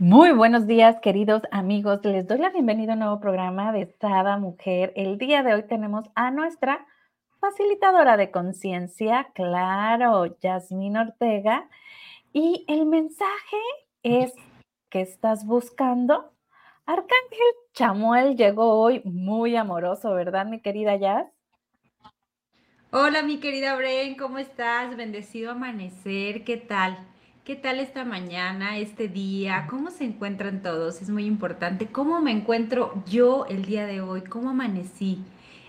Muy buenos días, queridos amigos. Les doy la bienvenida a un nuevo programa de Sada Mujer. El día de hoy tenemos a nuestra facilitadora de conciencia, claro, Yasmín Ortega. Y el mensaje es que estás buscando. Arcángel Chamuel llegó hoy muy amoroso, ¿verdad, mi querida Yas? Hola, mi querida Bren, ¿cómo estás? Bendecido amanecer, ¿qué tal? ¿Qué tal esta mañana, este día? ¿Cómo se encuentran todos? Es muy importante. ¿Cómo me encuentro yo el día de hoy? ¿Cómo amanecí?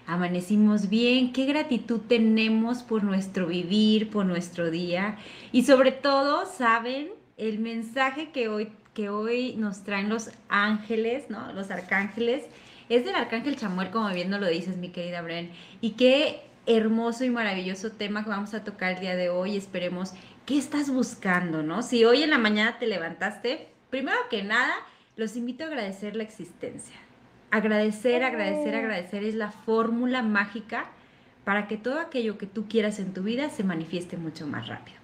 Amanecimos bien, qué gratitud tenemos por nuestro vivir, por nuestro día. Y sobre todo, ¿saben? El mensaje que hoy, que hoy nos traen los ángeles, ¿no? Los arcángeles, es del arcángel Chamuel, como bien lo dices, mi querida Bren. Y qué hermoso y maravilloso tema que vamos a tocar el día de hoy. Esperemos ¿qué estás buscando, no? Si hoy en la mañana te levantaste, primero que nada, los invito a agradecer la existencia. Agradecer, agradecer, agradecer es la fórmula mágica para que todo aquello que tú quieras en tu vida se manifieste mucho más rápido.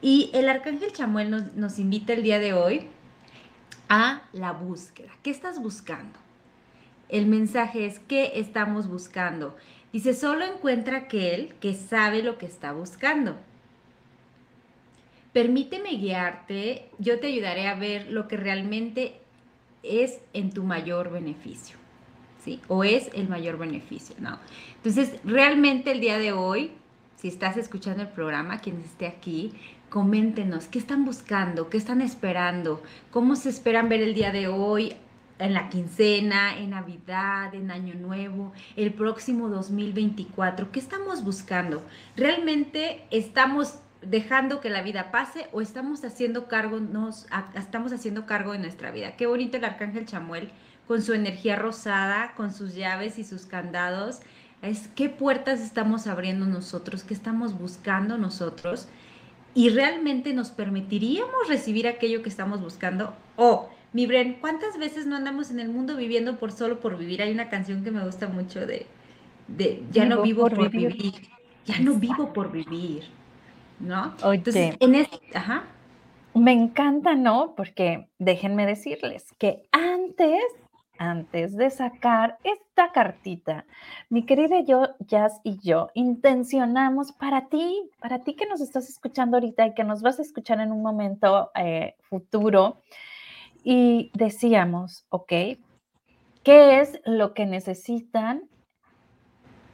Y el arcángel Chamuel nos, nos invita el día de hoy a la búsqueda. ¿Qué estás buscando? El mensaje es, ¿qué estamos buscando? Dice, solo encuentra aquel que sabe lo que está buscando. Permíteme guiarte, yo te ayudaré a ver lo que realmente es en tu mayor beneficio, ¿sí? O es el mayor beneficio, ¿no? Entonces, realmente el día de hoy, si estás escuchando el programa, quien esté aquí, coméntenos qué están buscando, qué están esperando, cómo se esperan ver el día de hoy, en la quincena, en Navidad, en Año Nuevo, el próximo 2024. ¿Qué estamos buscando? ¿Realmente estamos dejando que la vida pase o estamos haciendo cargo, nos, estamos haciendo cargo de nuestra vida. Qué bonito el arcángel Chamuel con su energía rosada, con sus llaves y sus candados. Es qué puertas estamos abriendo nosotros, qué estamos buscando nosotros y realmente nos permitiríamos recibir aquello que estamos buscando o mi Bren, ¿cuántas veces no andamos en el mundo viviendo por solo por vivir? Hay una canción que me gusta mucho de, de ya no vivo por, vivir. ya no vivo por vivir. ¿No? Entonces, en este, ajá. Me encanta, ¿no? Porque déjenme decirles que antes, antes de sacar esta cartita, mi querida yo, Jazz y yo intencionamos para ti, para ti que nos estás escuchando ahorita y que nos vas a escuchar en un momento eh, futuro, y decíamos, ok, ¿qué es lo que necesitan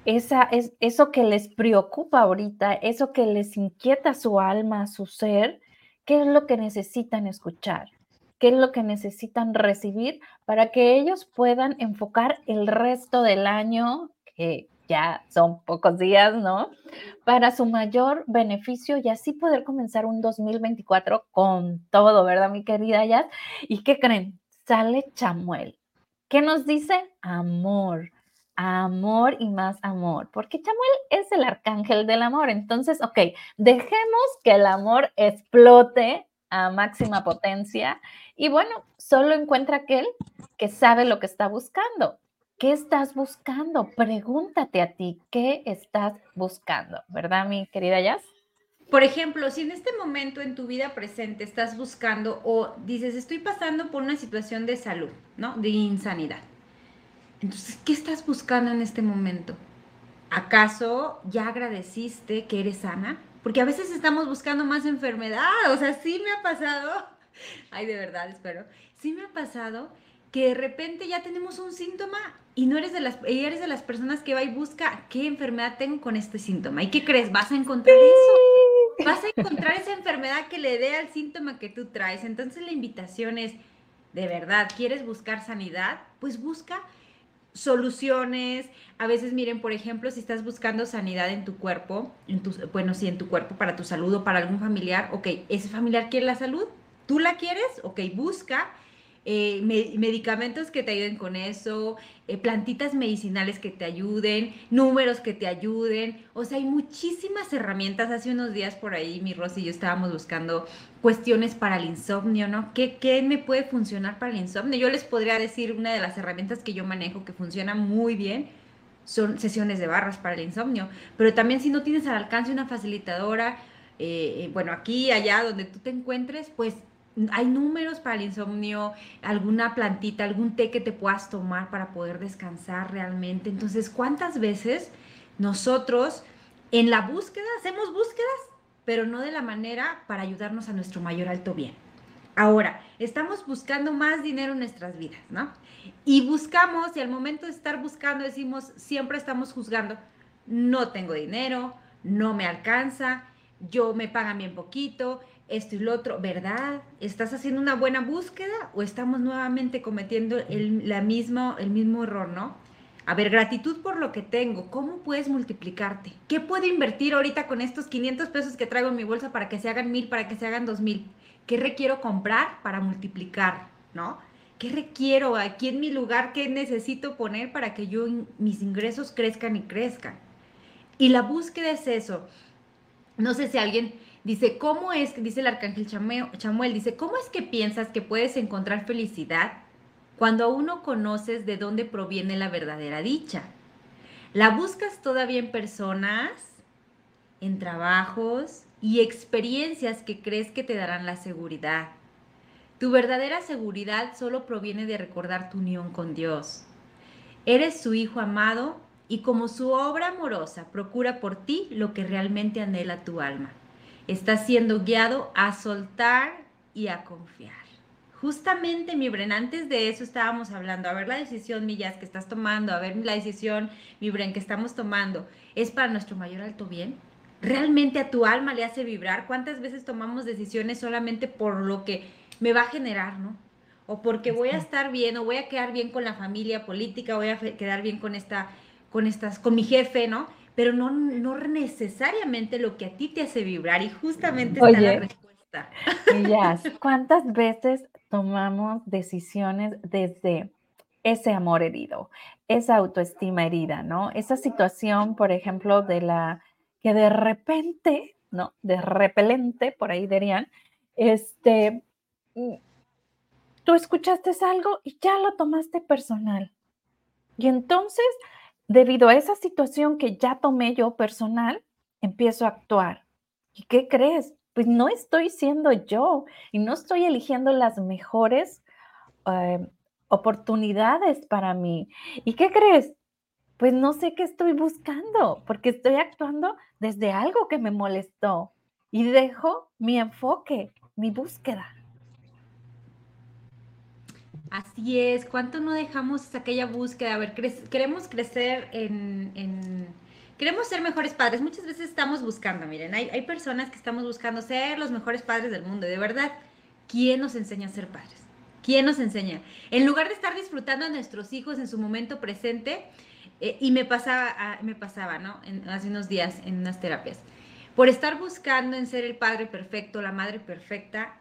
esa, es, eso que les preocupa ahorita, eso que les inquieta su alma, su ser, qué es lo que necesitan escuchar, qué es lo que necesitan recibir para que ellos puedan enfocar el resto del año, que ya son pocos días, ¿no? Para su mayor beneficio y así poder comenzar un 2024 con todo, ¿verdad, mi querida Yas? ¿Y qué creen? Sale Chamuel. ¿Qué nos dice? Amor amor y más amor, porque Chamuel es el arcángel del amor. Entonces, ok, dejemos que el amor explote a máxima potencia y bueno, solo encuentra aquel que sabe lo que está buscando. ¿Qué estás buscando? Pregúntate a ti, ¿qué estás buscando? ¿Verdad, mi querida Jazz? Por ejemplo, si en este momento en tu vida presente estás buscando o dices, estoy pasando por una situación de salud, ¿no? De insanidad entonces, ¿qué estás buscando en este momento? ¿Acaso ya agradeciste que eres sana? Porque a veces estamos buscando más enfermedad. O sea, sí me ha pasado. Ay, de verdad, espero. Sí me ha pasado que de repente ya tenemos un síntoma y no eres de las, eres de las personas que va y busca qué enfermedad tengo con este síntoma. ¿Y qué crees? Vas a encontrar eso. Vas a encontrar esa enfermedad que le dé al síntoma que tú traes. Entonces la invitación es, de verdad, ¿quieres buscar sanidad? Pues busca soluciones. A veces, miren, por ejemplo, si estás buscando sanidad en tu cuerpo, en tu, bueno, sí, en tu cuerpo para tu salud o para algún familiar, ok, ese familiar quiere la salud, tú la quieres, ok, busca eh, medicamentos que te ayuden con eso, eh, plantitas medicinales que te ayuden, números que te ayuden. O sea, hay muchísimas herramientas. Hace unos días por ahí mi Rosy y yo estábamos buscando cuestiones para el insomnio, ¿no? ¿Qué, ¿Qué me puede funcionar para el insomnio? Yo les podría decir una de las herramientas que yo manejo que funciona muy bien son sesiones de barras para el insomnio. Pero también si no tienes al alcance una facilitadora, eh, bueno, aquí, allá, donde tú te encuentres, pues hay números para el insomnio, alguna plantita, algún té que te puedas tomar para poder descansar realmente. Entonces, ¿cuántas veces nosotros en la búsqueda hacemos búsquedas, pero no de la manera para ayudarnos a nuestro mayor alto bien? Ahora, estamos buscando más dinero en nuestras vidas, ¿no? Y buscamos, y al momento de estar buscando decimos, siempre estamos juzgando, no tengo dinero, no me alcanza, yo me pagan bien poquito, esto y lo otro, ¿verdad? ¿Estás haciendo una buena búsqueda o estamos nuevamente cometiendo el, la mismo, el mismo error, no? A ver, gratitud por lo que tengo. ¿Cómo puedes multiplicarte? ¿Qué puedo invertir ahorita con estos 500 pesos que traigo en mi bolsa para que se hagan mil, para que se hagan dos mil? ¿Qué requiero comprar para multiplicar, no? ¿Qué requiero aquí en mi lugar? ¿Qué necesito poner para que yo, mis ingresos crezcan y crezcan? Y la búsqueda es eso. No sé si alguien Dice, ¿cómo es, dice el arcángel Chamuel, dice, ¿cómo es que piensas que puedes encontrar felicidad cuando aún no conoces de dónde proviene la verdadera dicha? ¿La buscas todavía en personas, en trabajos y experiencias que crees que te darán la seguridad? Tu verdadera seguridad solo proviene de recordar tu unión con Dios. Eres su hijo amado y como su obra amorosa procura por ti lo que realmente anhela tu alma. Estás siendo guiado a soltar y a confiar. Justamente, mi Bren, antes de eso estábamos hablando, a ver la decisión, Millas, que estás tomando, a ver la decisión, mi Bren, que estamos tomando, ¿es para nuestro mayor alto bien? ¿Realmente a tu alma le hace vibrar? ¿Cuántas veces tomamos decisiones solamente por lo que me va a generar, no? O porque voy a estar bien, o voy a quedar bien con la familia política, voy a quedar bien con esta, con estas, con mi jefe, ¿no? Pero no, no necesariamente lo que a ti te hace vibrar y justamente está la respuesta. Ellas, ¿cuántas veces tomamos decisiones desde ese amor herido, esa autoestima herida, ¿no? Esa situación, por ejemplo, de la que de repente, ¿no? De repelente, por ahí dirían, este, mm, tú escuchaste algo y ya lo tomaste personal. Y entonces debido a esa situación que ya tomé yo personal, empiezo a actuar. ¿Y qué crees? Pues no estoy siendo yo y no estoy eligiendo las mejores eh, oportunidades para mí. ¿Y qué crees? Pues no sé qué estoy buscando porque estoy actuando desde algo que me molestó y dejo mi enfoque, mi búsqueda. Así es, ¿cuánto no dejamos aquella búsqueda? A ver, queremos crecer en, Queremos ser mejores padres. Muchas veces estamos buscando, miren, hay, personas que estamos buscando ser los mejores padres del mundo. Y de verdad, ¿quién nos enseña a ser padres? ¿Quién nos enseña? En lugar de estar disfrutando a nuestros hijos en su momento presente, eh, y me pasaba, me pasaba, ¿no? hace unos días en unas terapias. Por estar buscando en ser el padre perfecto, la madre perfecta,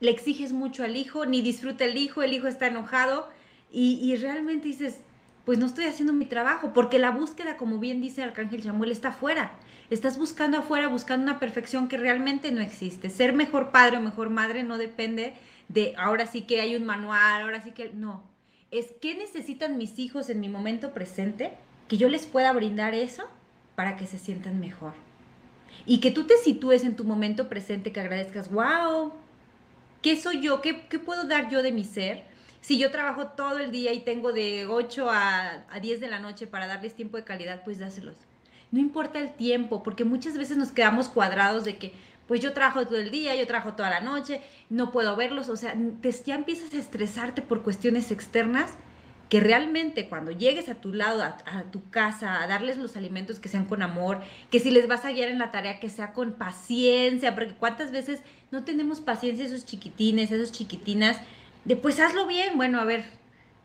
le exiges mucho al hijo, ni disfruta el hijo, el hijo está enojado y, realmente dices, pues no estoy haciendo mi trabajo, porque la búsqueda, como bien dice Arcángel Samuel, está afuera. Estás buscando afuera, buscando una perfección que realmente no existe. Ser mejor padre o mejor madre no depende de ahora sí que hay un manual, ahora sí que no. Es qué necesitan mis hijos en mi momento presente, que yo les pueda brindar eso para que se sientan mejor. Y que tú te sitúes en tu momento presente, que agradezcas, wow, ¿Qué soy yo? ¿Qué, puedo dar yo de mi ser? Si yo trabajo todo el día y tengo de 8 a, a 10 de la noche para darles tiempo de calidad, pues dáselos. No importa el tiempo, porque muchas veces nos quedamos cuadrados de que, pues yo trabajo todo el día, yo trabajo toda la noche, no puedo verlos, o sea, te, ya empiezas a estresarte por cuestiones externas que realmente cuando llegues a tu lado, a, tu casa, a darles los alimentos que sean con amor, que si les vas a guiar en la tarea, que sea con paciencia, porque cuántas veces no tenemos paciencia esos chiquitines, esos chiquitinas, de pues hazlo bien, bueno, a ver,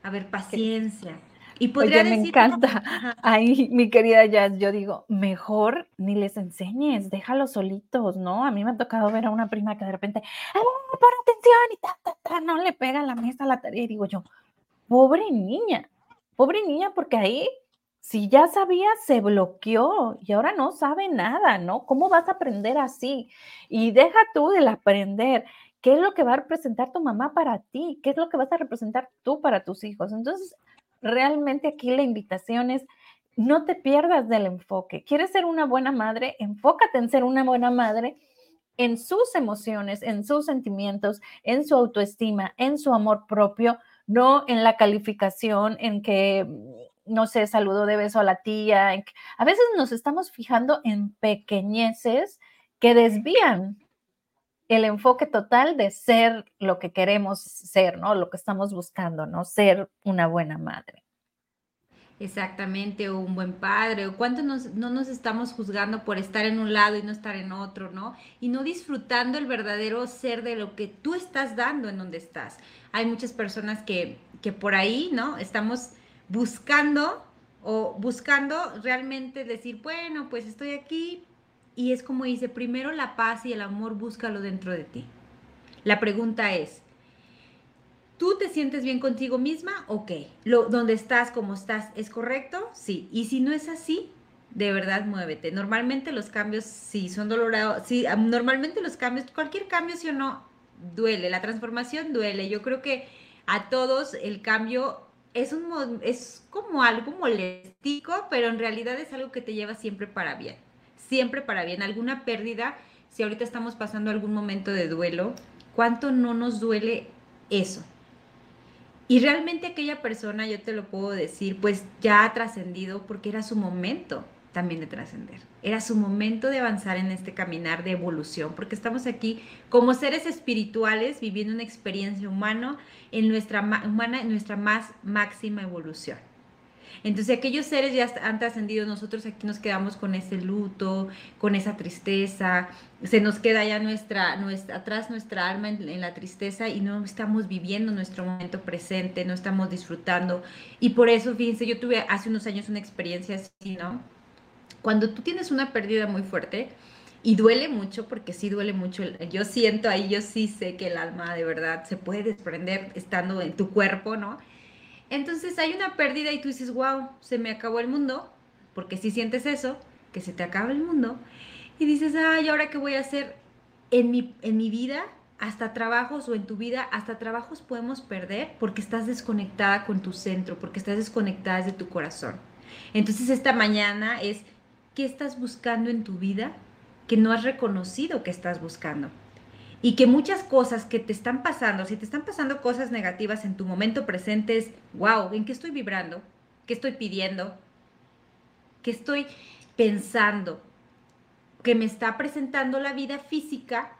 a ver, paciencia. Y podría Oye, me encanta. Ahí, mi querida Jazz, yo digo, mejor ni les enseñes, déjalos solitos, ¿no? A mí me ha tocado ver a una prima que de repente, ¡ah, pon atención! Y ta, ta, ta, no le pega a la mesa la tarea. Y digo yo, Pobre niña, pobre niña, porque ahí, si ya sabía, se bloqueó y ahora no sabe nada, ¿no? ¿Cómo vas a aprender así? Y deja tú de aprender. ¿Qué es lo que va a representar tu mamá para ti? ¿Qué es lo que vas a representar tú para tus hijos? Entonces, realmente aquí la invitación es, no te pierdas del enfoque. ¿Quieres ser una buena madre? Enfócate en ser una buena madre en sus emociones, en sus sentimientos, en su autoestima, en su amor propio, no en la calificación, en que, no sé, saludo de beso a la tía. a veces nos estamos fijando en pequeñeces que desvían el enfoque total de ser lo que queremos ser, ¿no? Lo que estamos buscando, ¿no? Ser una buena madre. Exactamente, o un buen padre, o cuánto no nos estamos juzgando por estar en un lado y no estar en otro, ¿no? Y no disfrutando el verdadero ser de lo que tú estás dando en donde estás. Hay muchas personas que, que por ahí, ¿no? Estamos buscando o buscando realmente decir, bueno, pues estoy aquí y es como dice, primero la paz y el amor búscalo dentro de ti. La pregunta es, ¿Tú te sientes bien contigo misma? Ok. Lo, donde estás, como estás, ¿es correcto? Sí. Y si no es así, de verdad muévete. Normalmente los cambios, sí, son dolorados. Sí, normalmente los cambios, cualquier cambio, sí o no, duele. La transformación duele. Yo creo que a todos el cambio es, un, es como algo moléstico, pero en realidad es algo que te lleva siempre para bien. Siempre para bien. Alguna pérdida, si ahorita estamos pasando algún momento de duelo, ¿cuánto no nos duele eso? Y realmente aquella persona, yo te lo puedo decir, pues ya ha trascendido porque era su momento también de trascender. Era su momento de avanzar en este caminar de evolución, porque estamos aquí como seres espirituales viviendo una experiencia humana en nuestra, humana, en nuestra más máxima evolución. Entonces aquellos seres ya han trascendido, nosotros aquí nos quedamos con ese luto, con esa tristeza, se nos queda ya nuestra, nuestra atrás nuestra alma en, la tristeza y no estamos viviendo nuestro momento presente, no estamos disfrutando. Y por eso, fíjense, yo tuve hace unos años una experiencia así, ¿no? Cuando tú tienes una pérdida muy fuerte, y duele mucho, porque sí duele mucho. Yo siento ahí, yo sí sé que el alma de verdad se puede desprender estando en tu cuerpo, ¿no? Entonces hay una pérdida y tú dices, wow, se me acabó el mundo, porque si sientes eso, que se te acaba el mundo, y dices, ay, ¿ahora qué voy a hacer en mi, en mi vida? Hasta trabajos o en tu vida, hasta trabajos podemos perder porque estás desconectada con tu centro, porque estás desconectada de tu corazón. Entonces esta mañana es, ¿qué estás buscando en tu vida que no has reconocido que estás buscando? y que muchas cosas que te están pasando, si te están pasando cosas negativas en tu momento presente, es, wow, ¿en qué estoy vibrando? ¿Qué estoy pidiendo? ¿Qué estoy pensando? Que me está presentando la vida física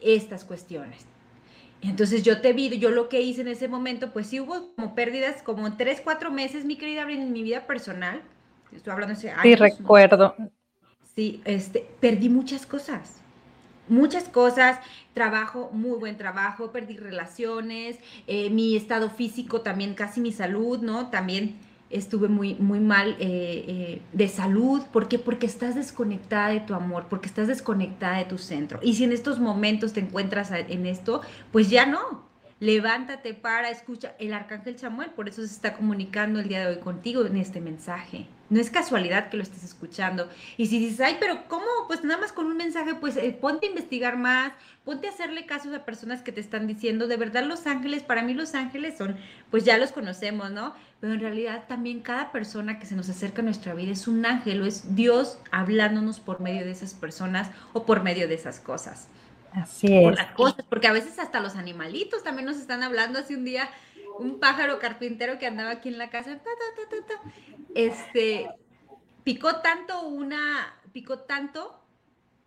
estas cuestiones. Entonces yo te vi, yo lo que hice en ese momento, pues sí hubo como pérdidas, como tres, cuatro meses, mi querida en mi vida personal. Estoy hablando de Sí, recuerdo. Sí, este, perdí muchas cosas muchas cosas, trabajo, muy buen trabajo, perdí relaciones, eh, mi estado físico también, casi mi salud, ¿no? También estuve muy, muy mal eh, eh, de salud. ¿Por qué? Porque estás desconectada de tu amor, porque estás desconectada de tu centro. Y si en estos momentos te encuentras en esto, pues ya no, levántate para, escucha, el arcángel Samuel, por eso se está comunicando el día de hoy contigo en este mensaje. No es casualidad que lo estés escuchando. Y si dices, ay, pero ¿cómo? Pues nada más con un mensaje, pues eh, ponte a investigar más, ponte a hacerle caso a personas que te están diciendo, de verdad los ángeles, para mí los ángeles son, pues ya los conocemos, ¿no? Pero en realidad también cada persona que se nos acerca a nuestra vida es un ángel o es Dios hablándonos por medio de esas personas o por medio de esas cosas. Así es. las cosas, porque a veces hasta los animalitos también nos están hablando. Hace un día, un pájaro carpintero que andaba aquí en la casa, este, picó tanto una, picó tanto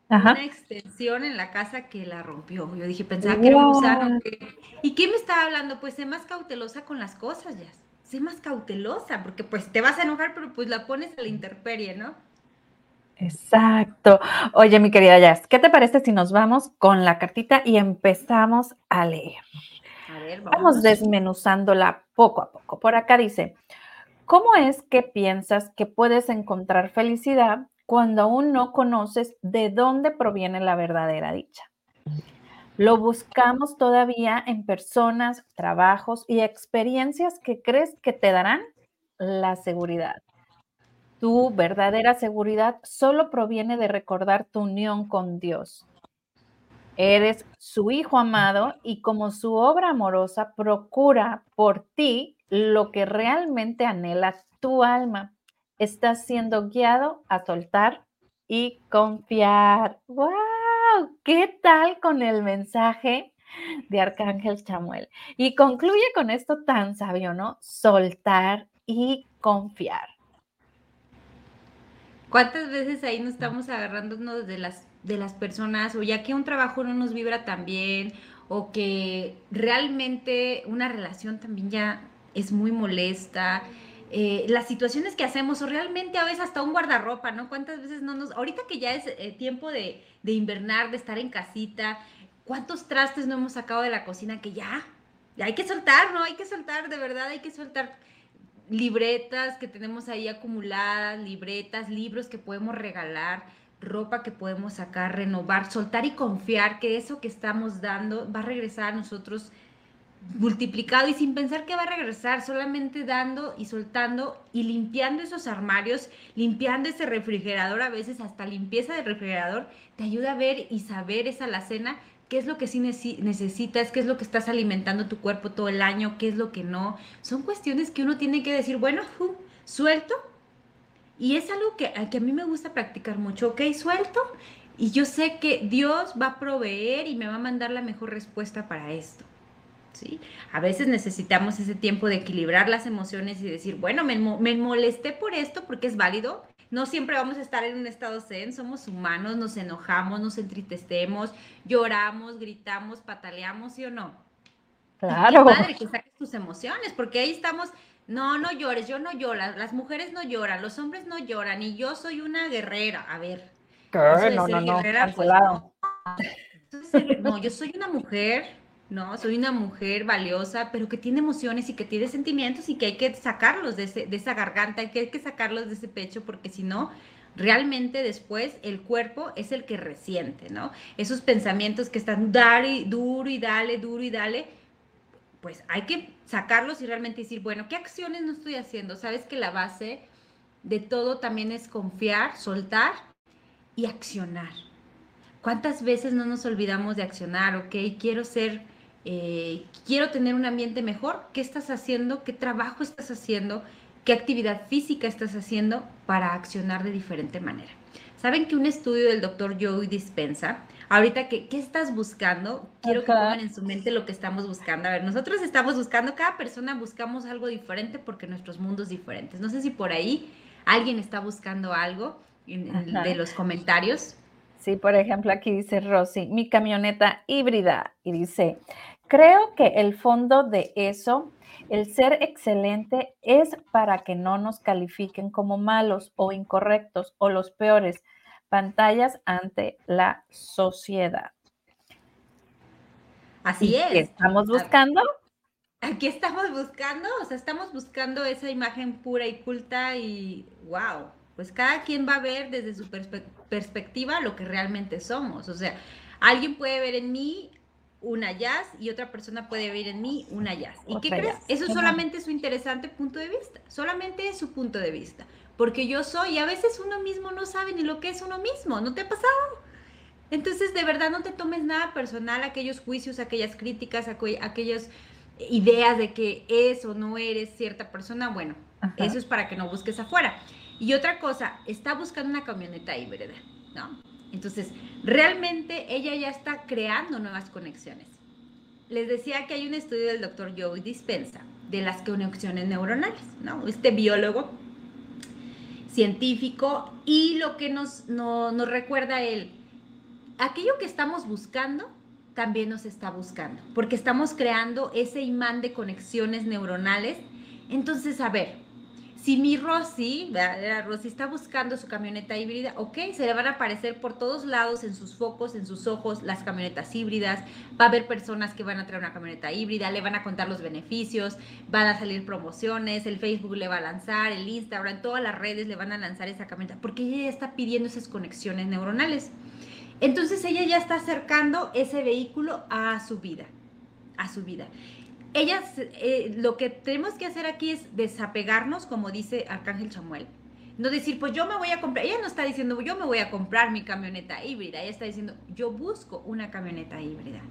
una extensión en la casa que la rompió. Yo dije, pensaba que era un gusano. ¿Y qué me estaba hablando? Pues sé más cautelosa con las cosas, ya. Sé más cautelosa, porque pues te vas a enojar, pero pues la pones a la intemperie, ¿no? Exacto. Oye, mi querida Jazz, ¿qué te parece si nos vamos con la cartita y empezamos a leer? Ver, vamos. vamos desmenuzándola poco a poco. Por acá dice, ¿cómo es que piensas que puedes encontrar felicidad cuando aún no conoces de dónde proviene la verdadera dicha? Lo buscamos todavía en personas, trabajos y experiencias que crees que te darán la seguridad tu verdadera seguridad solo proviene de recordar tu unión con Dios. Eres su hijo amado y como su obra amorosa procura por ti lo que realmente anhela tu alma. Estás siendo guiado a soltar y confiar. ¡Wow! ¿qué tal con el mensaje de Arcángel Chamuel? Y concluye con esto tan sabio, ¿no? Soltar y confiar. ¿Cuántas veces ahí nos estamos agarrándonos de las, de las personas o ya que un trabajo no nos vibra tan bien o que realmente una relación también ya es muy molesta? Eh, las situaciones que hacemos, o realmente a veces hasta un guardarropa, ¿no? ¿Cuántas veces no nos... Ahorita que ya es eh, tiempo de, de, invernar, de estar en casita, ¿cuántos trastes no hemos sacado de la cocina que ya, ya hay que soltar, ¿no? Hay que soltar, de verdad, hay que soltar libretas que tenemos ahí acumuladas, libretas, libros que podemos regalar, ropa que podemos sacar, renovar, soltar y confiar que eso que estamos dando va a regresar a nosotros multiplicado y sin pensar que va a regresar, solamente dando y soltando y limpiando esos armarios, limpiando ese refrigerador, a veces hasta limpieza del refrigerador, te ayuda a ver y saber esa alacena, qué es lo que sí necesitas, qué es lo que estás alimentando tu cuerpo todo el año, qué es lo que no. Son cuestiones que uno tiene que decir, bueno, suelto. Y es algo que, que a mí me gusta practicar mucho, ok, suelto. Y yo sé que Dios va a proveer y me va a mandar la mejor respuesta para esto. ¿sí? A veces necesitamos ese tiempo de equilibrar las emociones y decir, bueno, me, me, molesté por esto porque es válido. No siempre vamos a estar en un estado zen, somos humanos, nos enojamos, nos entristecemos, lloramos, gritamos, pataleamos, ¿sí o no? Claro. Qué padre que saques tus emociones, porque ahí estamos, no, no llores, yo no lloro, las mujeres no lloran, los hombres no lloran, y yo soy una guerrera. A ver. No, no, no, pues, no. no, yo soy una mujer ¿no? Soy una mujer valiosa, pero que tiene emociones y que tiene sentimientos y que hay que sacarlos de, ese, de esa garganta, que hay que sacarlos de ese pecho, porque si no, realmente después el cuerpo es el que resiente, ¿no? Esos pensamientos que están dale, duro y dale, duro y dale, pues hay que sacarlos y realmente decir, bueno, ¿qué acciones no estoy haciendo? Sabes que la base de todo también es confiar, soltar y accionar. ¿Cuántas veces no nos olvidamos de accionar? Ok, quiero ser eh, quiero tener un ambiente mejor, ¿qué estás haciendo? ¿Qué trabajo estás haciendo? ¿Qué actividad física estás haciendo para accionar de diferente manera? Saben que un estudio del doctor Joey Dispensa, ahorita que, ¿qué estás buscando? Quiero que pongan en su mente lo que estamos buscando. A ver, nosotros estamos buscando, cada persona buscamos algo diferente porque nuestros mundos diferentes. No sé si por ahí alguien está buscando algo de los comentarios. Sí, por ejemplo, aquí dice Rosy, mi camioneta híbrida. Y dice, creo que el fondo de eso, el ser excelente, es para que no nos califiquen como malos o incorrectos o los peores pantallas ante la sociedad. Así es. ¿Qué estamos buscando? Aquí estamos buscando, o sea, estamos buscando esa imagen pura y culta y wow, pues cada quien va a ver desde su perspectiva lo que realmente somos. O sea, alguien puede ver en mí una jazz y otra persona puede ver en mí una jazz. ¿Y qué crees? Eso es solamente su interesante punto de vista, solamente es su punto de vista. Porque yo soy, y a veces uno mismo no sabe ni lo que es uno mismo, ¿no te ha pasado? Entonces, de verdad, no te tomes nada personal, aquellos juicios, aquellas críticas, aquellas ideas de que es o no eres cierta persona. Bueno, eso es para que no busques afuera. Y otra cosa, está buscando una camioneta híbrida, ¿no? Entonces, realmente ella ya está creando nuevas conexiones. Les decía que hay un estudio del doctor Joe Dispensa de las conexiones neuronales, ¿no? Este biólogo científico y lo que nos, nos recuerda él, aquello que estamos buscando también nos está buscando, porque estamos creando ese imán de conexiones neuronales. Entonces, a ver, si mi Rosy, la Rosy está buscando su camioneta híbrida, ok, se le van a aparecer por todos lados en sus focos, en sus ojos, las camionetas híbridas. Va a haber personas que van a traer una camioneta híbrida, le van a contar los beneficios, van a salir promociones, el Facebook le va a lanzar, el Instagram, todas las redes le van a lanzar esa camioneta, porque ella ya está pidiendo esas conexiones neuronales. Entonces ella ya está acercando ese vehículo a su vida, a su vida ellas, eh, lo que tenemos que hacer aquí es desapegarnos, como dice Arcángel Chamuel. No decir, pues yo me voy a comprar, ella no está diciendo, yo me voy a comprar mi camioneta híbrida, ella está diciendo, yo busco una camioneta híbrida.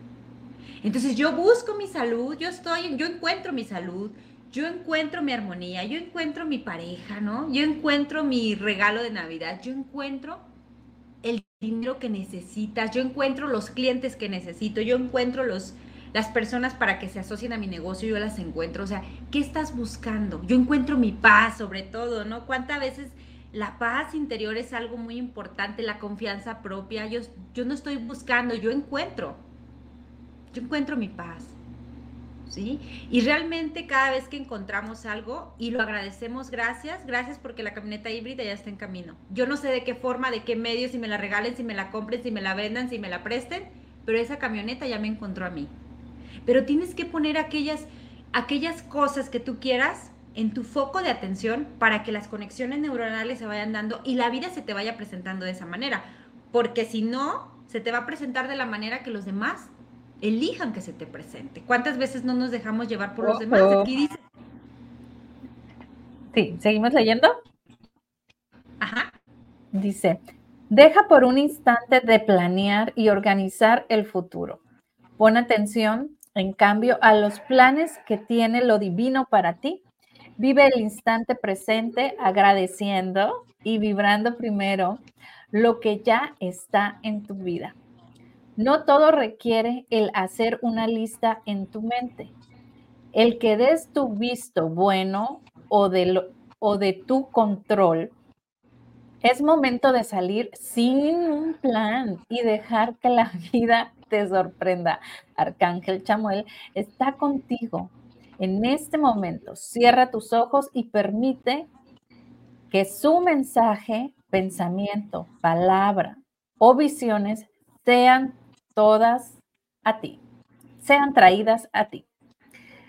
Entonces yo busco mi salud, yo estoy, yo encuentro mi salud, yo encuentro mi armonía, yo encuentro mi pareja, ¿no? Yo encuentro mi regalo de Navidad, yo encuentro el dinero que necesitas, yo encuentro los clientes que necesito, yo encuentro los, las personas para que se asocien a mi negocio, yo las encuentro. O sea, ¿qué estás buscando? Yo encuentro mi paz sobre todo, ¿no? ¿Cuántas veces la paz interior es algo muy importante, la confianza propia? Yo, yo no estoy buscando, yo encuentro. Yo encuentro mi paz. ¿Sí? Y realmente cada vez que encontramos algo y lo agradecemos, gracias, gracias porque la camioneta híbrida ya está en camino. Yo no sé de qué forma, de qué medio, si me la regalen, si me la compren, si me la vendan, si me la presten, pero esa camioneta ya me encontró a mí pero tienes que poner aquellas, aquellas cosas que tú quieras en tu foco de atención para que las conexiones neuronales se vayan dando y la vida se te vaya presentando de esa manera. Porque si no, se te va a presentar de la manera que los demás elijan que se te presente. ¿Cuántas veces no nos dejamos llevar por los demás? Aquí dice. Sí, ¿seguimos leyendo? Ajá. Dice, deja por un instante de planear y organizar el futuro. Pon atención en cambio, a los planes que tiene lo divino para ti, vive el instante presente agradeciendo y vibrando primero lo que ya está en tu vida. No todo requiere el hacer una lista en tu mente. El que des tu visto bueno o de, o de tu control es momento de salir sin un plan y dejar que la vida te sorprenda. Arcángel Chamuel está contigo. En este momento, cierra tus ojos y permite que su mensaje, pensamiento, palabra o visiones sean todas a ti, sean traídas a ti.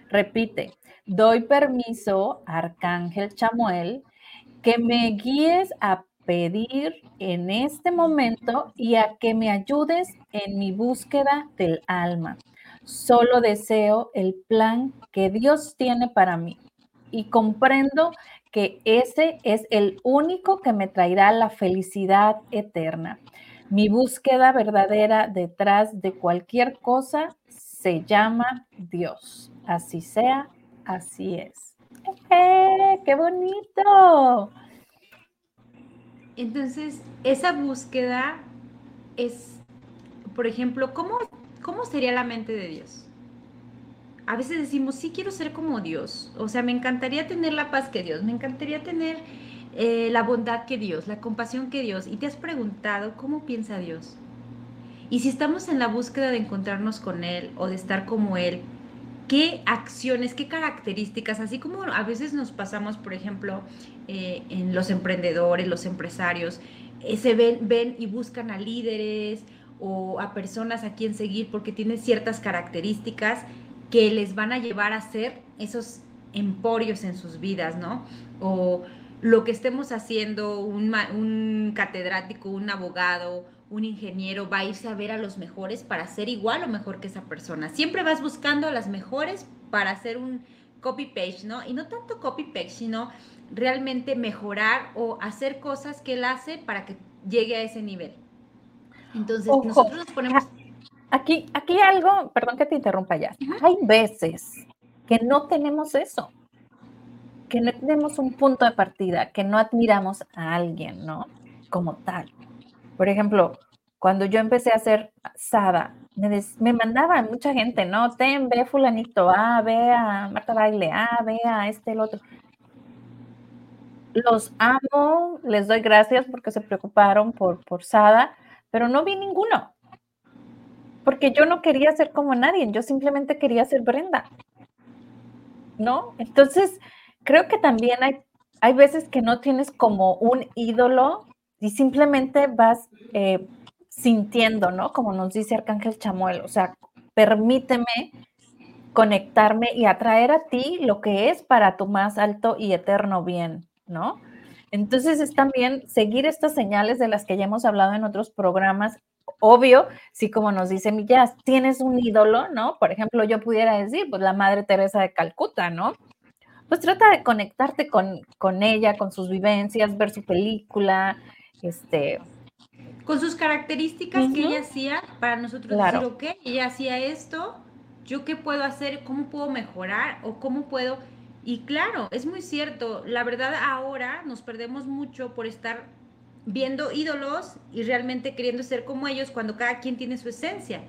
Repite, doy permiso, Arcángel Chamuel, que me guíes a pedir en este momento y a que me ayudes en mi búsqueda del alma. Solo deseo el plan que Dios tiene para mí y comprendo que ese es el único que me traerá la felicidad eterna. Mi búsqueda verdadera detrás de cualquier cosa se llama Dios. Así sea, así es. ¡Eh, ¡Qué bonito! Entonces, esa búsqueda es, por ejemplo, ¿cómo, ¿cómo sería la mente de Dios? A veces decimos, sí, quiero ser como Dios. O sea, me encantaría tener la paz que Dios, me encantaría tener eh, la bondad que Dios, la compasión que Dios. Y te has preguntado, ¿cómo piensa Dios? Y si estamos en la búsqueda de encontrarnos con Él o de estar como Él, qué acciones, qué características, así como a veces nos pasamos, por ejemplo, eh, en los emprendedores, los empresarios, eh, se ven, ven y buscan a líderes o a personas a quien seguir porque tienen ciertas características que les van a llevar a ser esos emporios en sus vidas, ¿no? O lo que estemos haciendo, un, un catedrático, un abogado, un ingeniero va a irse a ver a los mejores para ser igual o mejor que esa persona. Siempre vas buscando a las mejores para hacer un copy-page, ¿no? Y no tanto copy-page, sino realmente mejorar o hacer cosas que él hace para que llegue a ese nivel. Entonces, nosotros nos ponemos... Aquí, aquí algo, perdón que te interrumpa ya. Hay veces que no tenemos eso, que no tenemos un punto de partida, que no admiramos a alguien, ¿no? Como tal. Por ejemplo, cuando yo empecé a hacer Sada, me, me mandaba mucha gente, ¿no? Ten, ve fulanito, ah, ve a Marta Baile, ah, ve a este, el otro. Los amo, les doy gracias porque se preocuparon por, por Sada, pero no vi ninguno. Porque yo no quería ser como nadie, yo simplemente quería ser Brenda. ¿No? Entonces, creo que también hay, hay veces que no tienes como un ídolo y simplemente vas eh, sintiendo, ¿no? Como nos dice Arcángel Chamuel, o sea, permíteme conectarme y atraer a ti lo que es para tu más alto y eterno bien, ¿no? Entonces es también seguir estas señales de las que ya hemos hablado en otros programas. Obvio, si como nos dice Millas, tienes un ídolo, ¿no? Por ejemplo, yo pudiera decir, pues la Madre Teresa de Calcuta, ¿no? Pues trata de conectarte con, con ella, con sus vivencias, ver su película, este, con sus características que ella hacía para nosotros decir, ok, ella hacía esto, yo qué puedo hacer, cómo puedo mejorar o cómo puedo... Y claro, es muy cierto, la verdad ahora nos perdemos mucho por estar viendo ídolos y realmente queriendo ser como ellos cuando cada quien tiene su esencia.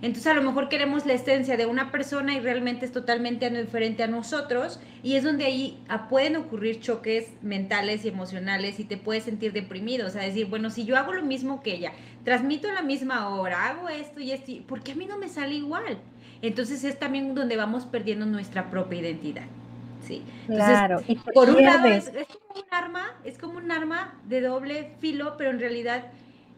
Entonces a lo mejor queremos la esencia de una persona y realmente es totalmente diferente a nosotros y es donde ahí ah, pueden ocurrir choques mentales y emocionales y te puedes sentir deprimido, o sea, decir, bueno, si yo hago lo mismo que ella, transmito la misma hora, hago esto y esto, ¿por qué a mí no me sale igual? Entonces es también donde vamos perdiendo nuestra propia identidad. Sí. claro. Y por un lado es, como un arma, es como un arma de doble filo, pero en realidad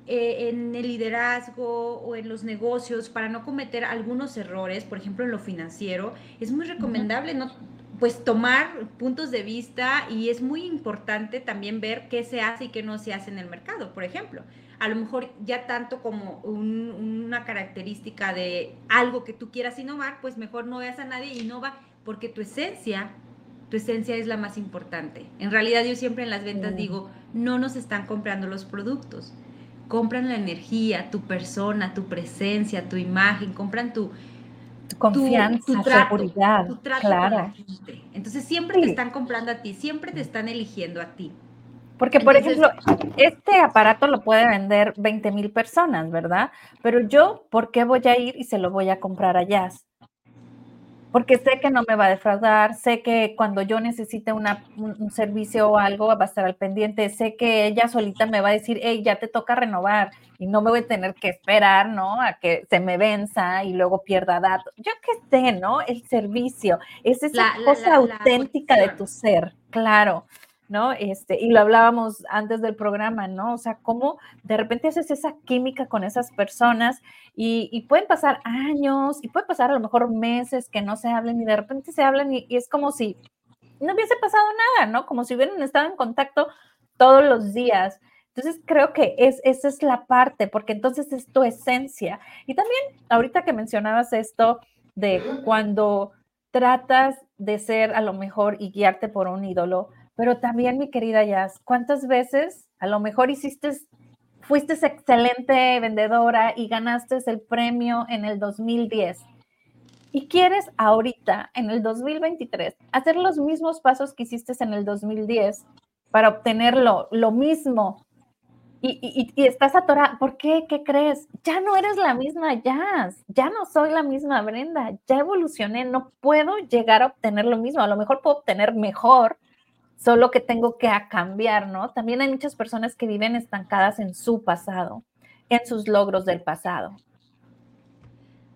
eh, en el liderazgo o en los negocios, para no cometer algunos errores, por ejemplo en lo financiero, es muy recomendable no pues tomar puntos de vista y es muy importante también ver qué se hace y qué no se hace en el mercado, por ejemplo. A lo mejor ya tanto como una característica de algo que tú quieras innovar, pues mejor no veas a nadie innova porque tu esencia tu esencia es la más importante. En realidad yo siempre en las ventas digo, no nos están comprando los productos, compran la energía, tu persona, tu presencia, tu imagen, compran tu, confianza, tu, trato, seguridad, tu trato claro. Entonces siempre te están comprando a ti, siempre te están eligiendo a ti. Porque, por ejemplo, este aparato lo puede vender 20 mil personas, ¿verdad? Pero yo, ¿por qué voy a ir y se lo voy a comprar a Jazz? Porque sé que no me va a defraudar, sé que cuando yo necesite una, un, servicio o algo va a estar al pendiente, sé que ella solita me va a decir, hey, ya te toca renovar y no me voy a tener que esperar, ¿no? A que se me venza y luego pierda datos. Yo qué sé, ¿no? El servicio, es esa cosa auténtica de tu ser, claro. ¿No? Este, y lo hablábamos antes del programa, ¿no? O sea, cómo de repente haces esa química con esas personas y, pueden pasar años y puede pasar a lo mejor meses que no se hablen y de repente se hablan y, es como si no hubiese pasado nada, ¿no? Como si hubieran estado en contacto todos los días. Entonces creo que es, esa es la parte, porque entonces es tu esencia. Y también ahorita que mencionabas esto de cuando tratas de ser a lo mejor y guiarte por un ídolo, pero también, mi querida Jazz, ¿cuántas veces a lo mejor hiciste, fuiste excelente vendedora y ganaste el premio en el 2010? Y quieres ahorita, en el 2023, hacer los mismos pasos que hiciste en el 2010 para obtener lo, mismo. Y, y, estás atorada. ¿Por qué? ¿Qué crees? Ya no eres la misma Jazz. Ya no soy la misma Brenda. Ya evolucioné. No puedo llegar a obtener lo mismo. A lo mejor puedo obtener mejor, solo que tengo que cambiar, ¿no? También hay muchas personas que viven estancadas en su pasado, en sus logros del pasado.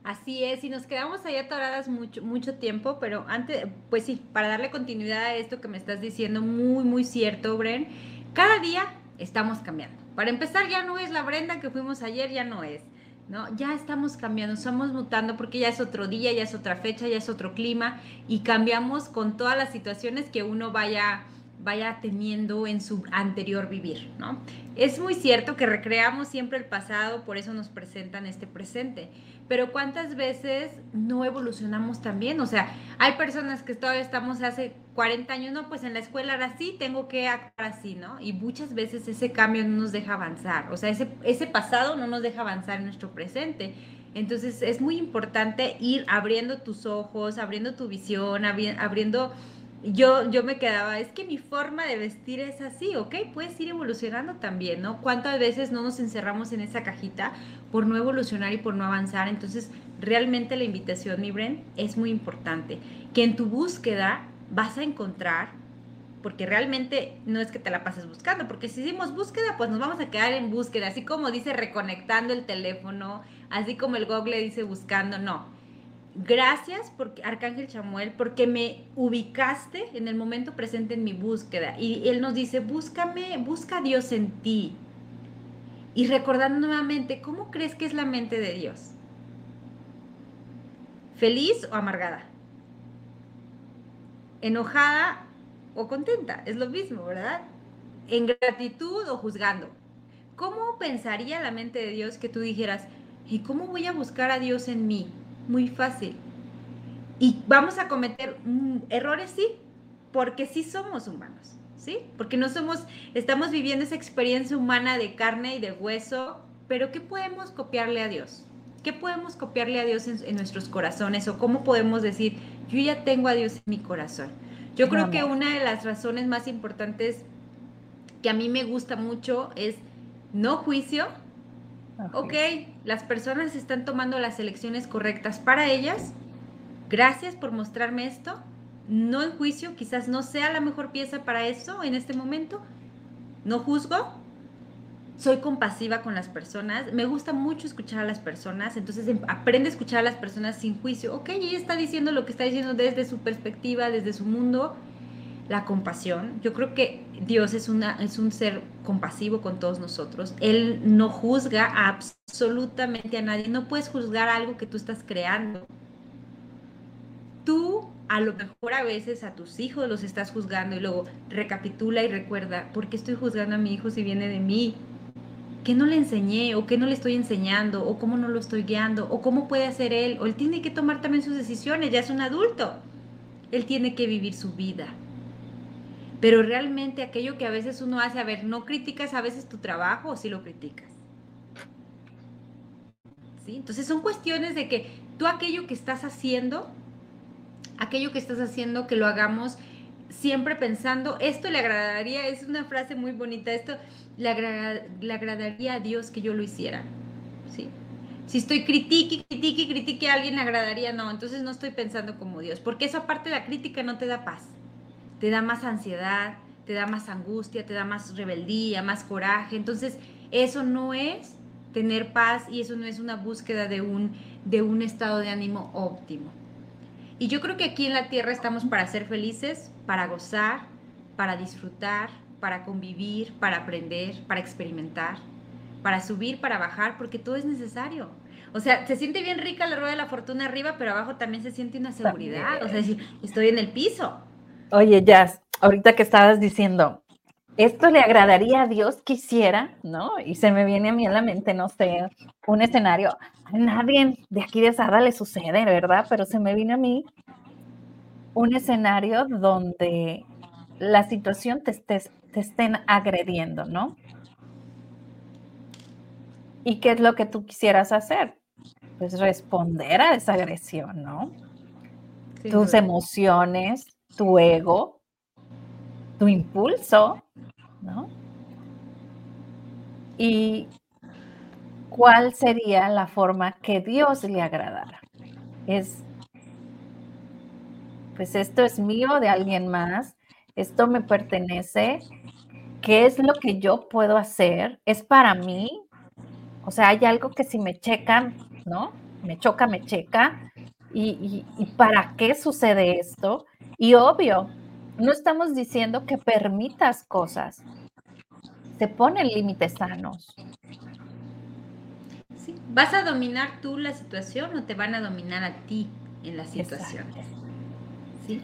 Así es, y nos quedamos ahí atoradas mucho, mucho tiempo, pero antes, pues sí, para darle continuidad a esto que me estás diciendo, muy, muy cierto, Bren, cada día estamos cambiando. Para empezar, ya no es la Brenda que fuimos ayer, ya no es. ¿No? Ya estamos cambiando, estamos mutando porque ya es otro día, ya es otra fecha, ya es otro clima y cambiamos con todas las situaciones que uno vaya vaya teniendo en su anterior vivir, ¿no? Es muy cierto que recreamos siempre el pasado, por eso nos presentan este presente, pero ¿cuántas veces no evolucionamos también? O sea, hay personas que todavía estamos hace 40 años, no, pues en la escuela era así, tengo que actuar así, ¿no? Y muchas veces ese cambio no nos deja avanzar, o sea, ese, ese pasado no nos deja avanzar en nuestro presente. Entonces es muy importante ir abriendo tus ojos, abriendo tu visión, abriendo yo, yo me quedaba, es que mi forma de vestir es así, ¿ok? Puedes ir evolucionando también, ¿no? ¿Cuántas veces no nos encerramos en esa cajita por no evolucionar y por no avanzar? Entonces, realmente la invitación, mi Bren, es muy importante. Que en tu búsqueda vas a encontrar, porque realmente no es que te la pases buscando, porque si hicimos búsqueda, pues nos vamos a quedar en búsqueda, así como dice reconectando el teléfono, así como el Google dice buscando, no Gracias, porque, Arcángel Chamuel, porque me ubicaste en el momento presente en mi búsqueda. Y él nos dice, búscame, busca a Dios en ti. Y recordando nuevamente, ¿cómo crees que es la mente de Dios? ¿Feliz o amargada? ¿Enojada o contenta? Es lo mismo, ¿verdad? ¿En gratitud o juzgando? ¿Cómo pensaría la mente de Dios que tú dijeras, ¿y cómo voy a buscar a Dios en mí? muy fácil. Y vamos a cometer errores, sí, porque sí somos humanos, ¿sí? Porque no somos, estamos viviendo esa experiencia humana de carne y de hueso, pero ¿qué podemos copiarle a Dios? ¿Qué podemos copiarle a Dios en, nuestros corazones? ¿O cómo podemos decir, yo ya tengo a Dios en mi corazón? Yo creo que una de las razones más importantes que a mí me gusta mucho es no juicio. Ok, las personas están tomando las elecciones correctas para ellas. Gracias por mostrarme esto. No en juicio, quizás no sea la mejor pieza para eso en este momento. No juzgo, soy compasiva con las personas, me gusta mucho escuchar a las personas, entonces em, aprende a escuchar a las personas sin juicio. Ok, ella está diciendo lo que está diciendo desde su perspectiva, desde su mundo, la compasión. Yo creo que Dios es, una, es un ser compasivo con todos nosotros. Él no juzga absolutamente a nadie. No puedes juzgar algo que tú estás creando. Tú a lo mejor a veces a tus hijos los estás juzgando y luego recapitula y recuerda, ¿por qué estoy juzgando a mi hijo si viene de mí? ¿Qué no le enseñé o qué no le estoy enseñando o cómo no lo estoy guiando o cómo puede hacer él? O él tiene que tomar también sus decisiones, ya es un adulto. Él tiene que vivir su vida. Pero realmente aquello que a veces uno hace, a ver, ¿no criticas a veces tu trabajo o sí lo criticas? ¿Sí? Entonces son cuestiones de que tú aquello que estás haciendo, aquello que estás haciendo, que lo hagamos siempre pensando, esto le agradaría, es una frase muy bonita, esto le, agradaría a Dios que yo lo hiciera. ¿sí? Si estoy critique, critique, critique a alguien, le agradaría, no, entonces no estoy pensando como Dios, porque esa parte de la crítica no te da paz, te da más ansiedad, te da más angustia, te da más rebeldía, más coraje, entonces eso no es tener paz y eso no es una búsqueda de un, de un estado de ánimo óptimo. Y yo creo que aquí en la tierra estamos para ser felices, para gozar, para disfrutar, para convivir, para aprender, para experimentar, para subir, para bajar, porque todo es necesario. O sea, se siente bien rica la rueda de la fortuna arriba, pero abajo también se siente una seguridad. O sea, decir, estoy en el piso. Oye, Jazz, ahorita que estabas diciendo, esto le agradaría a Dios quisiera, ¿no? Y se me viene a mí en la mente, no sé, un escenario. A nadie de aquí de Sada le sucede, ¿verdad? Pero se me viene a mí un escenario donde la situación te, estés, te estén agrediendo, ¿no? ¿Y qué es lo que tú quisieras hacer? Pues responder a esa agresión, ¿no? Tus emociones, tu ego, tu impulso, ¿no? Y cuál sería la forma que Dios le agradara. Es, pues esto es mío de alguien más, esto me pertenece, ¿qué es lo que yo puedo hacer? ¿Es para mí? O sea, hay algo que si me checan, ¿no? Me choca, me checa. ¿Y, para qué sucede esto? Y obvio, no estamos diciendo que permitas cosas. Se ponen límites sanos. Sí. ¿Vas a dominar tú la situación o te van a dominar a ti en la situación? ¿Sí?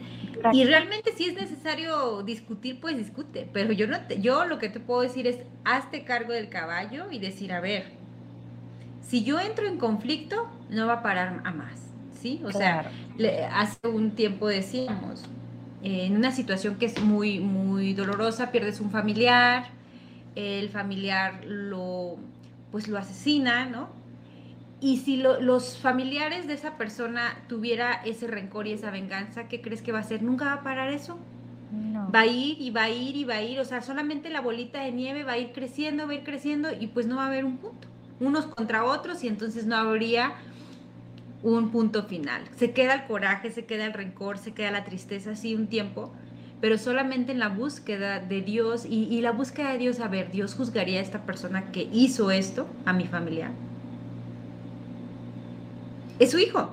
Y realmente si es necesario discutir, pues discute, pero yo no yo lo que te puedo decir es hazte cargo del caballo y decir, a ver, si yo entro en conflicto, no va a parar a más, ¿sí? O sea, hace un tiempo decíamos, en una situación que es muy, muy dolorosa, pierdes un familiar, el familiar lo, pues lo asesina, ¿no? Y si los familiares de esa persona tuviera ese rencor y esa venganza, ¿qué crees que va a hacer? ¿Nunca va a parar eso? No. Va a ir y va a ir y va a ir. O sea, solamente la bolita de nieve va a ir creciendo, va a ir creciendo y pues no va a haber un punto. Unos contra otros y entonces no habría un punto final. Se queda el coraje, se queda el rencor, se queda la tristeza, sí, un tiempo, pero solamente en la búsqueda de Dios y, y la búsqueda de Dios, a ver, Dios juzgaría a esta persona que hizo esto, a mi familiar es su hijo.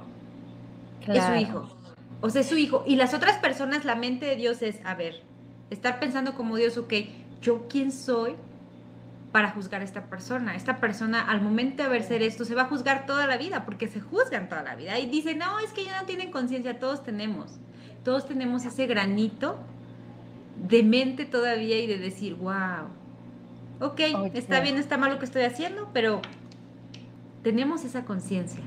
Es su hijo. O sea, es su hijo. Y las otras personas, la mente de Dios es, a ver, estar pensando como Dios, ok, ¿yo quién soy para juzgar a esta persona? Esta persona, al momento de haber esto, se va a juzgar toda la vida, porque se juzgan toda la vida. Y dicen, no, es que ya no tienen conciencia, todos tenemos. Todos tenemos ese granito de mente todavía y de decir, wow, ok, está bien, está mal lo que estoy haciendo, pero tenemos esa conciencia.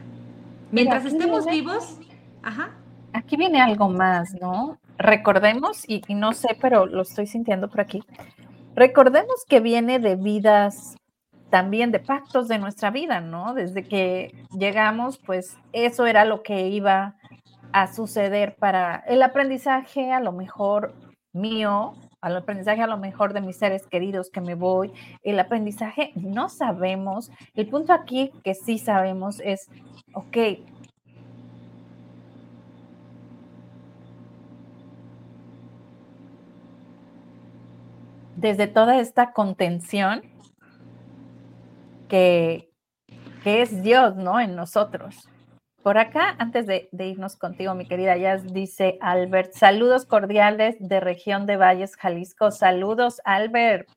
Mientras estemos vivos, ajá. Aquí viene algo más, ¿no? Recordemos, y, no sé, pero lo estoy sintiendo por aquí, recordemos que viene de vidas también de pactos de nuestra vida, ¿no? Desde que llegamos, pues eso era lo que iba a suceder para el aprendizaje, a lo mejor mío, al aprendizaje a lo mejor de mis seres queridos que me voy. El aprendizaje no sabemos. El punto aquí que sí sabemos es, ok, desde toda esta contención que, que es Dios, ¿no? En nosotros. Por acá, antes de, irnos contigo, mi querida Jazz, dice Albert, saludos cordiales de región de Valles, Jalisco. Saludos, Albert.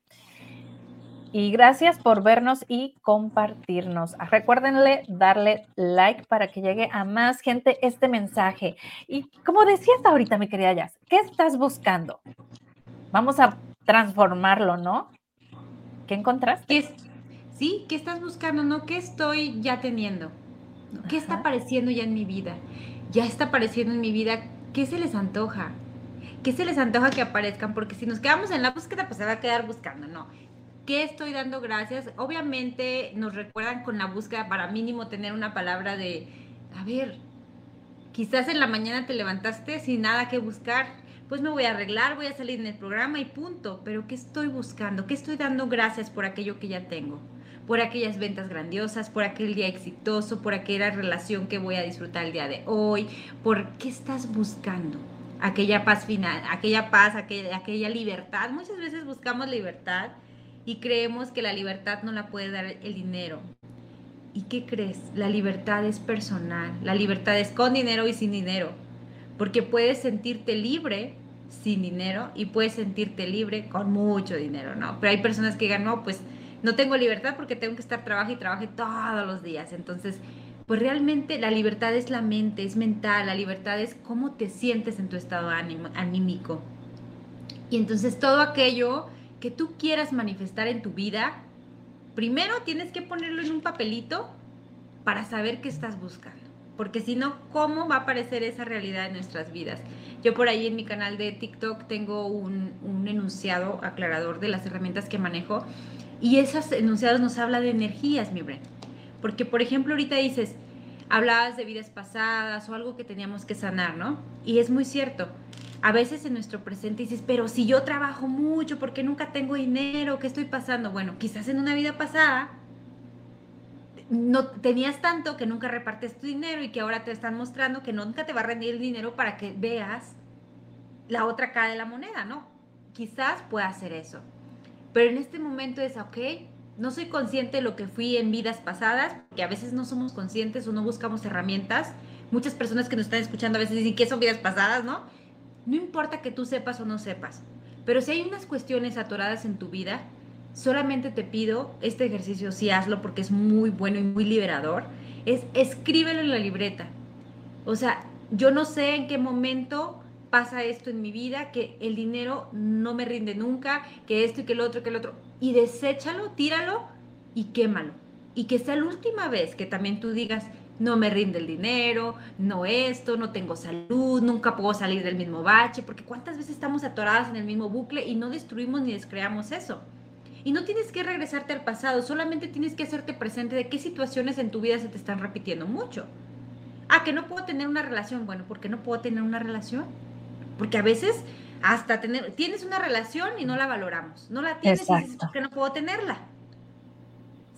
Y gracias por vernos y compartirnos. Recuérdenle darle like para que llegue a más gente este mensaje. Y como decías ahorita, mi querida Jazz, ¿qué estás buscando? Vamos a transformarlo, ¿no? ¿Qué encontraste? sí, ¿qué estás buscando? ¿No? ¿Qué estoy ya teniendo? ¿Qué está apareciendo ya en mi vida? Ya está apareciendo en mi vida. ¿Qué se les antoja? ¿Qué se les antoja que aparezcan? Porque si nos quedamos en la búsqueda, pues se va a quedar buscando, ¿no? ¿Qué estoy dando gracias? Obviamente nos recuerdan con la búsqueda para mínimo tener una palabra de, a ver, quizás en la mañana te levantaste sin nada que buscar, pues me voy a arreglar, voy a salir en el programa y punto, pero ¿qué estoy buscando? ¿Qué estoy dando gracias por aquello que ya tengo? por aquellas ventas grandiosas, por aquel día exitoso, por aquella relación que voy a disfrutar el día de hoy, por qué estás buscando aquella paz final, aquella paz, aquella, libertad. Muchas veces buscamos libertad y creemos que la libertad no la puede dar el dinero. ¿Y qué crees? La libertad es personal, la libertad es con dinero y sin dinero, porque puedes sentirte libre sin dinero y puedes sentirte libre con mucho dinero, ¿no? Pero hay personas que digan, no, pues no tengo libertad porque tengo que estar trabajo y trabajo todos los días. Entonces, pues realmente la libertad es la mente, es mental, la libertad es cómo te sientes en tu estado anímico. Y entonces todo aquello que tú quieras manifestar en tu vida, primero tienes que ponerlo en un papelito para saber qué estás buscando. Porque si no, ¿cómo va a aparecer esa realidad en nuestras vidas? Yo por ahí en mi canal de TikTok tengo un, un enunciado aclarador de las herramientas que manejo y esos enunciados nos habla de energías, mi Bren. Porque, por ejemplo, ahorita dices, hablabas de vidas pasadas o algo que teníamos que sanar, ¿no? Y es muy cierto. A veces en nuestro presente dices, pero si yo trabajo mucho, porque nunca tengo dinero? ¿Qué estoy pasando? Bueno, quizás en una vida pasada no tenías tanto que nunca repartes tu dinero y que ahora te están mostrando que nunca te va a rendir el dinero para que veas la otra cara de la moneda, ¿no? Quizás pueda hacer eso. Pero en este momento es, ok, no soy consciente de lo que fui en vidas pasadas, que a veces no somos conscientes o no buscamos herramientas. Muchas personas que nos están escuchando a veces dicen que son vidas pasadas, ¿no? No importa que tú sepas o no sepas, pero si hay unas cuestiones atoradas en tu vida, solamente te pido este ejercicio, sí hazlo porque es muy bueno y muy liberador, es escríbelo en la libreta. O sea, yo no sé en qué momento pasa esto en mi vida, que el dinero no me rinde nunca, que esto y que el otro, que el otro. Y deséchalo, tíralo y quémalo. Y que sea la última vez que también tú digas, no me rinde el dinero, no esto, no tengo salud, nunca puedo salir del mismo bache, porque cuántas veces estamos atoradas en el mismo bucle y no destruimos ni descreamos eso. Y no tienes que regresarte al pasado, solamente tienes que hacerte presente de qué situaciones en tu vida se te están repitiendo mucho. Ah, que no puedo tener una relación. Bueno, ¿por qué no puedo tener una relación? Porque a veces hasta tener, tienes una relación y no la valoramos. No la tienes y dices, no puedo tenerla?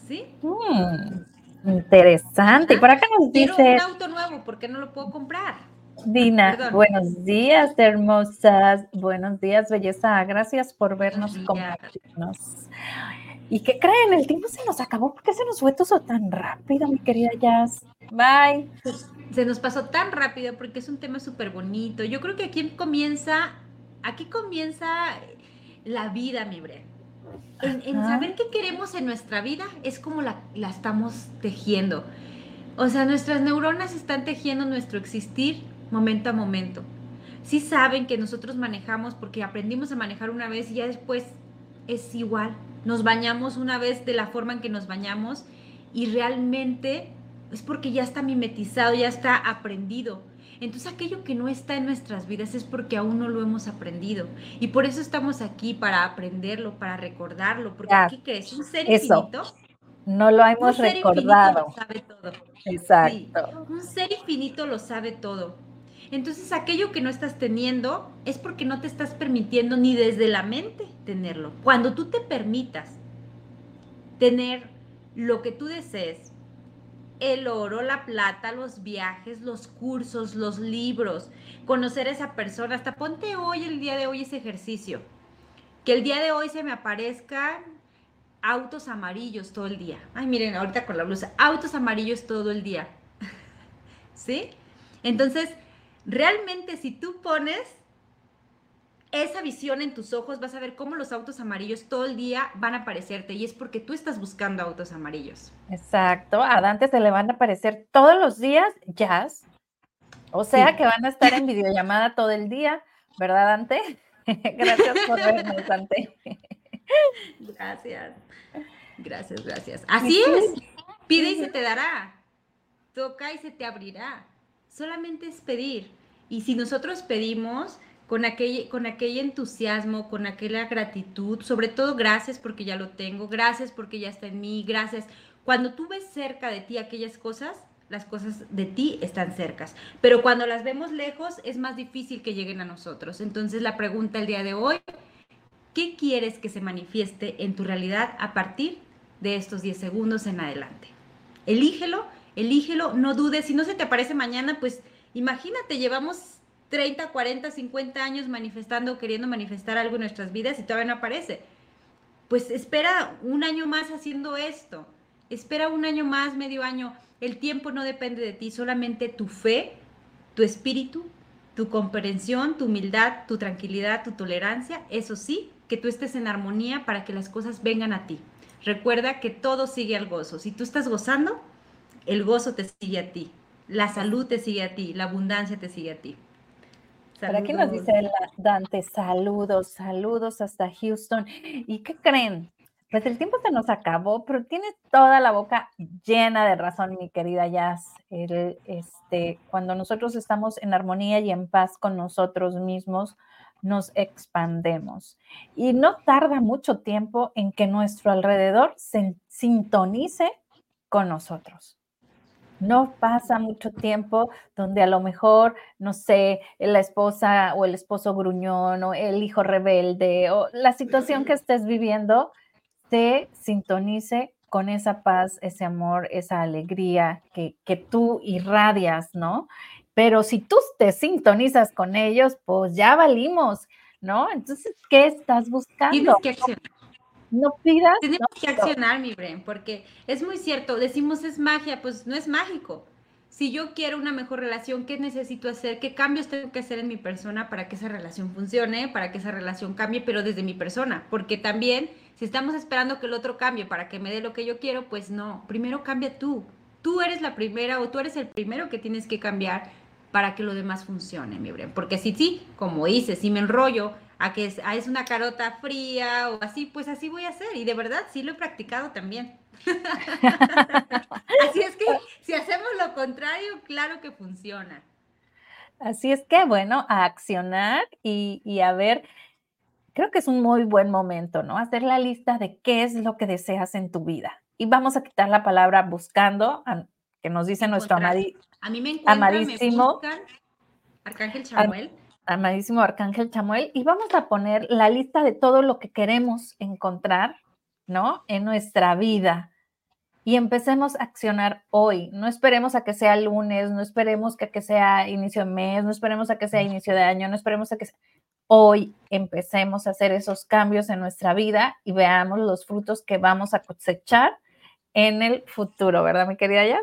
¿Sí? Mm, interesante. Y por acá nos dice... un auto nuevo, ¿por qué no lo puedo comprar? Dina, buenos días, hermosas. Buenos días, belleza. Gracias por vernos y compartirnos. ¿Y qué creen? El tiempo se nos acabó. ¿Por qué se nos fue todo tan rápido, mi querida Jazz? Bye. Pues, se nos pasó tan rápido porque es un tema súper bonito. Yo creo que aquí comienza, aquí comienza la vida, mi Bre. En, saber qué queremos en nuestra vida es como la, la estamos tejiendo. O sea, nuestras neuronas están tejiendo nuestro existir momento a momento. Sí saben que nosotros manejamos porque aprendimos a manejar una vez y ya después es igual. Nos bañamos una vez de la forma en que nos bañamos y realmente es porque ya está mimetizado, ya está aprendido. Entonces aquello que no está en nuestras vidas es porque aún no lo hemos aprendido. Y por eso estamos aquí, para aprenderlo, para recordarlo. Porque aquí que es un ser infinito. No lo hemos recordado. Lo sabe todo. Exacto. un ser infinito lo sabe todo. Entonces aquello que no estás teniendo es porque no te estás permitiendo ni desde la mente tenerlo. Cuando tú te permitas tener lo que tú desees, el oro, la plata, los viajes, los cursos, los libros, conocer a esa persona, hasta ponte hoy, el día de hoy, ese ejercicio. Que el día de hoy se me aparezcan autos amarillos todo el día. Ay, miren, ahorita con la blusa, autos amarillos todo el día. ¿Sí? Entonces, realmente si tú pones esa visión en tus ojos, vas a ver cómo los autos amarillos todo el día van a aparecerte y es porque tú estás buscando autos amarillos. Exacto, a Dante se le van a aparecer todos los días jazz, o sea que van a estar en videollamada todo el día, ¿verdad Dante? gracias por vernos, Dante. gracias, gracias, gracias. Así es, pide y se te dará, toca y se te abrirá, solamente es pedir. Y si nosotros pedimos, con aquel, con aquel entusiasmo, con aquella gratitud, sobre todo gracias porque ya lo tengo, gracias porque ya está en mí, gracias. Cuando tú ves cerca de ti aquellas cosas, las cosas de ti están cercas, pero cuando las vemos lejos es más difícil que lleguen a nosotros. Entonces la pregunta el día de hoy, ¿qué quieres que se manifieste en tu realidad a partir de estos 10 segundos en adelante? Elígelo, elígelo, no dudes, si no se te aparece mañana, pues imagínate, llevamos 30, 40, 50 años manifestando, queriendo manifestar algo en nuestras vidas y todavía no aparece. Pues espera un año más haciendo esto. Espera un año más, medio año. El tiempo no depende de ti, solamente tu fe, tu espíritu, tu comprensión, tu humildad, tu tranquilidad, tu tolerancia. Eso sí, que tú estés en armonía para que las cosas vengan a ti. Recuerda que todo sigue al gozo. Si tú estás gozando, el gozo te sigue a ti. La salud te sigue a ti, la abundancia te sigue a ti. Por aquí nos dice Dante, saludos, saludos hasta Houston. ¿Y qué creen? Pues el tiempo se nos acabó, pero tienes toda la boca llena de razón, mi querida Jazz. este, cuando nosotros estamos en armonía y en paz con nosotros mismos, nos expandemos. Y no tarda mucho tiempo en que nuestro alrededor se sintonice con nosotros. No pasa mucho tiempo donde a lo mejor, no sé, la esposa o el esposo gruñón o el hijo rebelde o la situación que estés viviendo te sintonice con esa paz, ese amor, esa alegría que, que tú irradias, ¿no? Pero si tú te sintonizas con ellos, pues ya valimos, ¿no? Entonces, ¿qué estás buscando? Tienes que no pidas. Tenemos que accionar, mi Bren, porque es muy cierto, decimos es magia, pues no es mágico. Si yo quiero una mejor relación, ¿qué necesito hacer? ¿Qué cambios tengo que hacer en mi persona para que esa relación funcione, para que esa relación cambie, pero desde mi persona? Porque también, si estamos esperando que el otro cambie para que me dé lo que yo quiero, pues no, primero cambia tú. Tú eres la primera o tú eres el primero que tienes que cambiar para que lo demás funcione, mi Bren. Porque si sí, como dices, si me enrollo a que es, es, una carota fría o así, pues así voy a hacer. Y de verdad, sí lo he practicado también. así es que si hacemos lo contrario, claro que funciona. Así es que, bueno, a accionar y, y a ver, creo que es un muy buen momento, ¿no? Hacer la lista de qué es lo que deseas en tu vida. Y vamos a quitar la palabra buscando, que nos dice nuestro amadi, a mí me amadísimo. Me Arcángel Chamuel amadísimo Arcángel Chamuel, y vamos a poner la lista de todo lo que queremos encontrar, ¿no? En nuestra vida. Y empecemos a accionar hoy. No esperemos a que sea lunes, no esperemos a que sea inicio de mes, no esperemos a que sea inicio de año, no esperemos a que sea... Hoy empecemos a hacer esos cambios en nuestra vida y veamos los frutos que vamos a cosechar en el futuro, ¿verdad, mi querida Yas?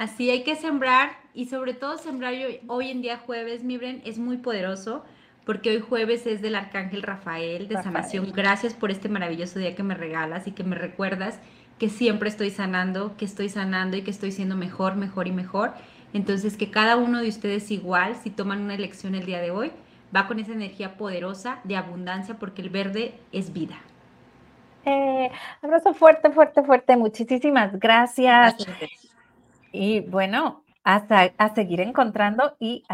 Así hay que sembrar y sobre todo sembrar hoy, en día jueves, Mibren, es muy poderoso porque hoy jueves es del Arcángel Rafael de sanación. Gracias por este maravilloso día que me regalas y que me recuerdas que siempre estoy sanando, que estoy sanando y que estoy siendo mejor, mejor y mejor. Entonces, que cada uno de ustedes igual, si toman una elección el día de hoy, va con esa energía poderosa de abundancia porque el verde es vida. Eh, abrazo fuerte, fuerte, fuerte. Muchísimas gracias. Y bueno, hasta a seguir encontrando y